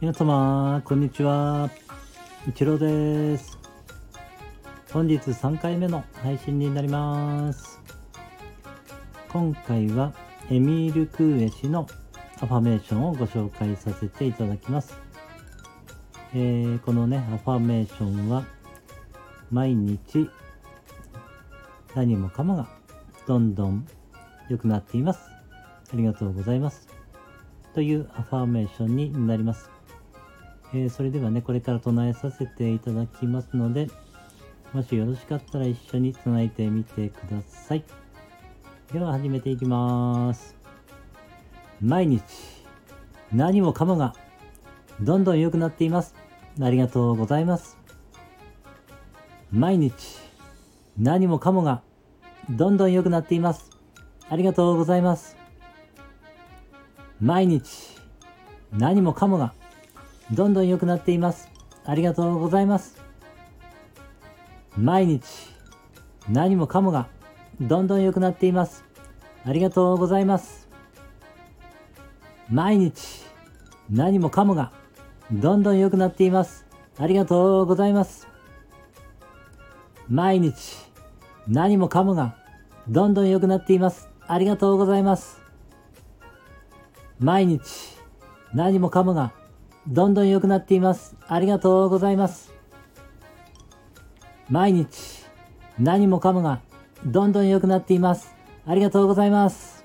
皆様、こんにちは。一郎です。本日3回目の配信になります。今回はエミール・クーエ氏のアファメーションをご紹介させていただきます。えー、このね、アファメーションは毎日何もかもがどんどん良くなっています。ありがとうございます。というアファーメーションになります。えー、それではね、これから唱えさせていただきますので、もしよろしかったら一緒に唱えてみてください。では始めていきます。毎日、何もかもが、どんどん良くなっています。ありがとうございます。毎日、何もかもが、どんどん良くなっています。ありがとうございます。毎日、何もかもが、どんどん良くなっています。ありがとうございます。毎日、何もかもが、どんどん良くなっています。ありがとうございます。毎日、何もかもが、どんどん良くなっています。ありがとうございます。毎日、何もかもが、どんどん良くなっています。ありがとうございます。毎日、何もかもが、どんどん良くなっています。ありがとうございます。毎日、何もかもが、どんどん良くなっています。ありがとうございます。